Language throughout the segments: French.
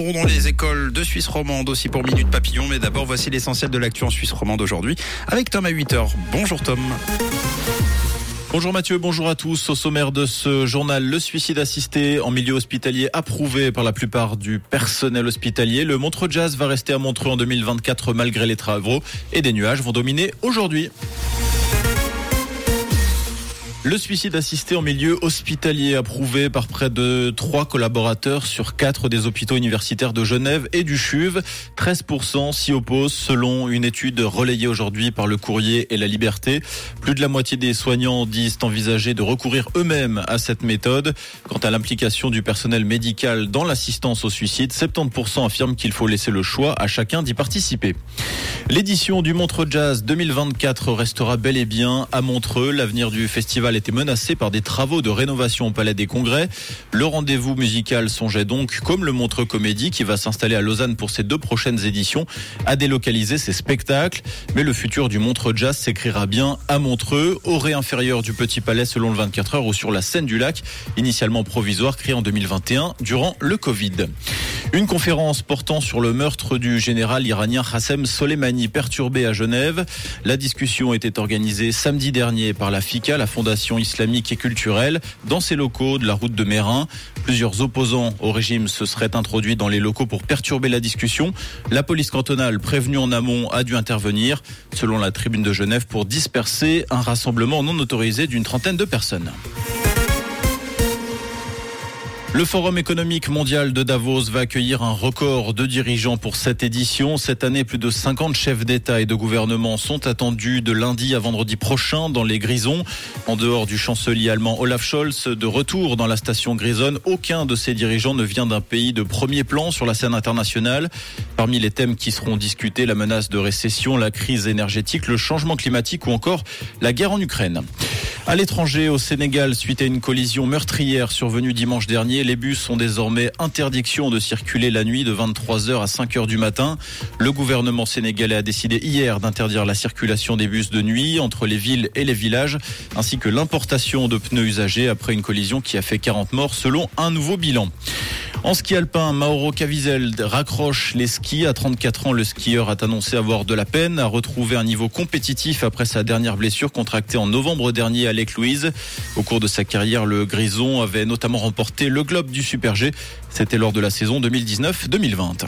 Dans les écoles de Suisse romande aussi pour Minute Papillon, mais d'abord voici l'essentiel de l'actu en Suisse romande aujourd'hui avec Tom à 8h. Bonjour Tom. Bonjour Mathieu, bonjour à tous. Au sommaire de ce journal, le suicide assisté en milieu hospitalier approuvé par la plupart du personnel hospitalier. Le Montreux Jazz va rester à Montreux en 2024 malgré les travaux et des nuages vont dominer aujourd'hui. Le suicide assisté en milieu hospitalier approuvé par près de trois collaborateurs sur quatre des hôpitaux universitaires de Genève et du CHUV. 13% s'y opposent selon une étude relayée aujourd'hui par le courrier et la liberté. Plus de la moitié des soignants disent envisager de recourir eux-mêmes à cette méthode. Quant à l'implication du personnel médical dans l'assistance au suicide, 70% affirment qu'il faut laisser le choix à chacun d'y participer. L'édition du Montreux Jazz 2024 restera bel et bien à Montreux. L'avenir du festival était par des travaux de rénovation au Palais des Congrès. Le rendez-vous musical songeait donc, comme le Montreux Comédie qui va s'installer à Lausanne pour ses deux prochaines éditions, à délocaliser ses spectacles. Mais le futur du Montreux Jazz s'écrira bien à Montreux, au inférieur du Petit Palais selon le 24 heures ou sur la scène du lac, initialement provisoire créée en 2021 durant le Covid. Une conférence portant sur le meurtre du général iranien Hassem Soleimani perturbé à Genève. La discussion était organisée samedi dernier par la FICA, la Fondation islamique et culturelle, dans ses locaux de la route de Mérin. Plusieurs opposants au régime se seraient introduits dans les locaux pour perturber la discussion. La police cantonale, prévenue en amont, a dû intervenir, selon la tribune de Genève, pour disperser un rassemblement non autorisé d'une trentaine de personnes. Le Forum économique mondial de Davos va accueillir un record de dirigeants pour cette édition. Cette année, plus de 50 chefs d'État et de gouvernement sont attendus de lundi à vendredi prochain dans les Grisons. En dehors du chancelier allemand Olaf Scholz, de retour dans la station Grisonne, aucun de ces dirigeants ne vient d'un pays de premier plan sur la scène internationale. Parmi les thèmes qui seront discutés, la menace de récession, la crise énergétique, le changement climatique ou encore la guerre en Ukraine. À l'étranger, au Sénégal, suite à une collision meurtrière survenue dimanche dernier, les bus ont désormais interdiction de circuler la nuit de 23h à 5h du matin. Le gouvernement sénégalais a décidé hier d'interdire la circulation des bus de nuit entre les villes et les villages, ainsi que l'importation de pneus usagés après une collision qui a fait 40 morts selon un nouveau bilan. En ski alpin, Mauro Caviezel raccroche les skis. À 34 ans, le skieur a annoncé avoir de la peine à retrouver un niveau compétitif après sa dernière blessure contractée en novembre dernier à Louise. Au cours de sa carrière, le Grison avait notamment remporté le Globe du Super G. C'était lors de la saison 2019-2020.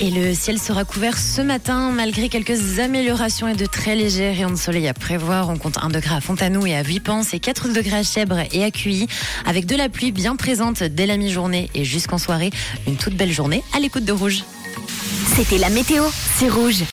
Et le ciel sera couvert ce matin, malgré quelques améliorations et de très légers rayons de soleil à prévoir. On compte 1 degré à Fontanou et à Vipens et 4 degrés à Chèvre et à Cuilly, avec de la pluie bien présente dès la mi-journée et jusqu'en soirée. Une toute belle journée à l'écoute de Rouge. C'était la météo, c'est Rouge.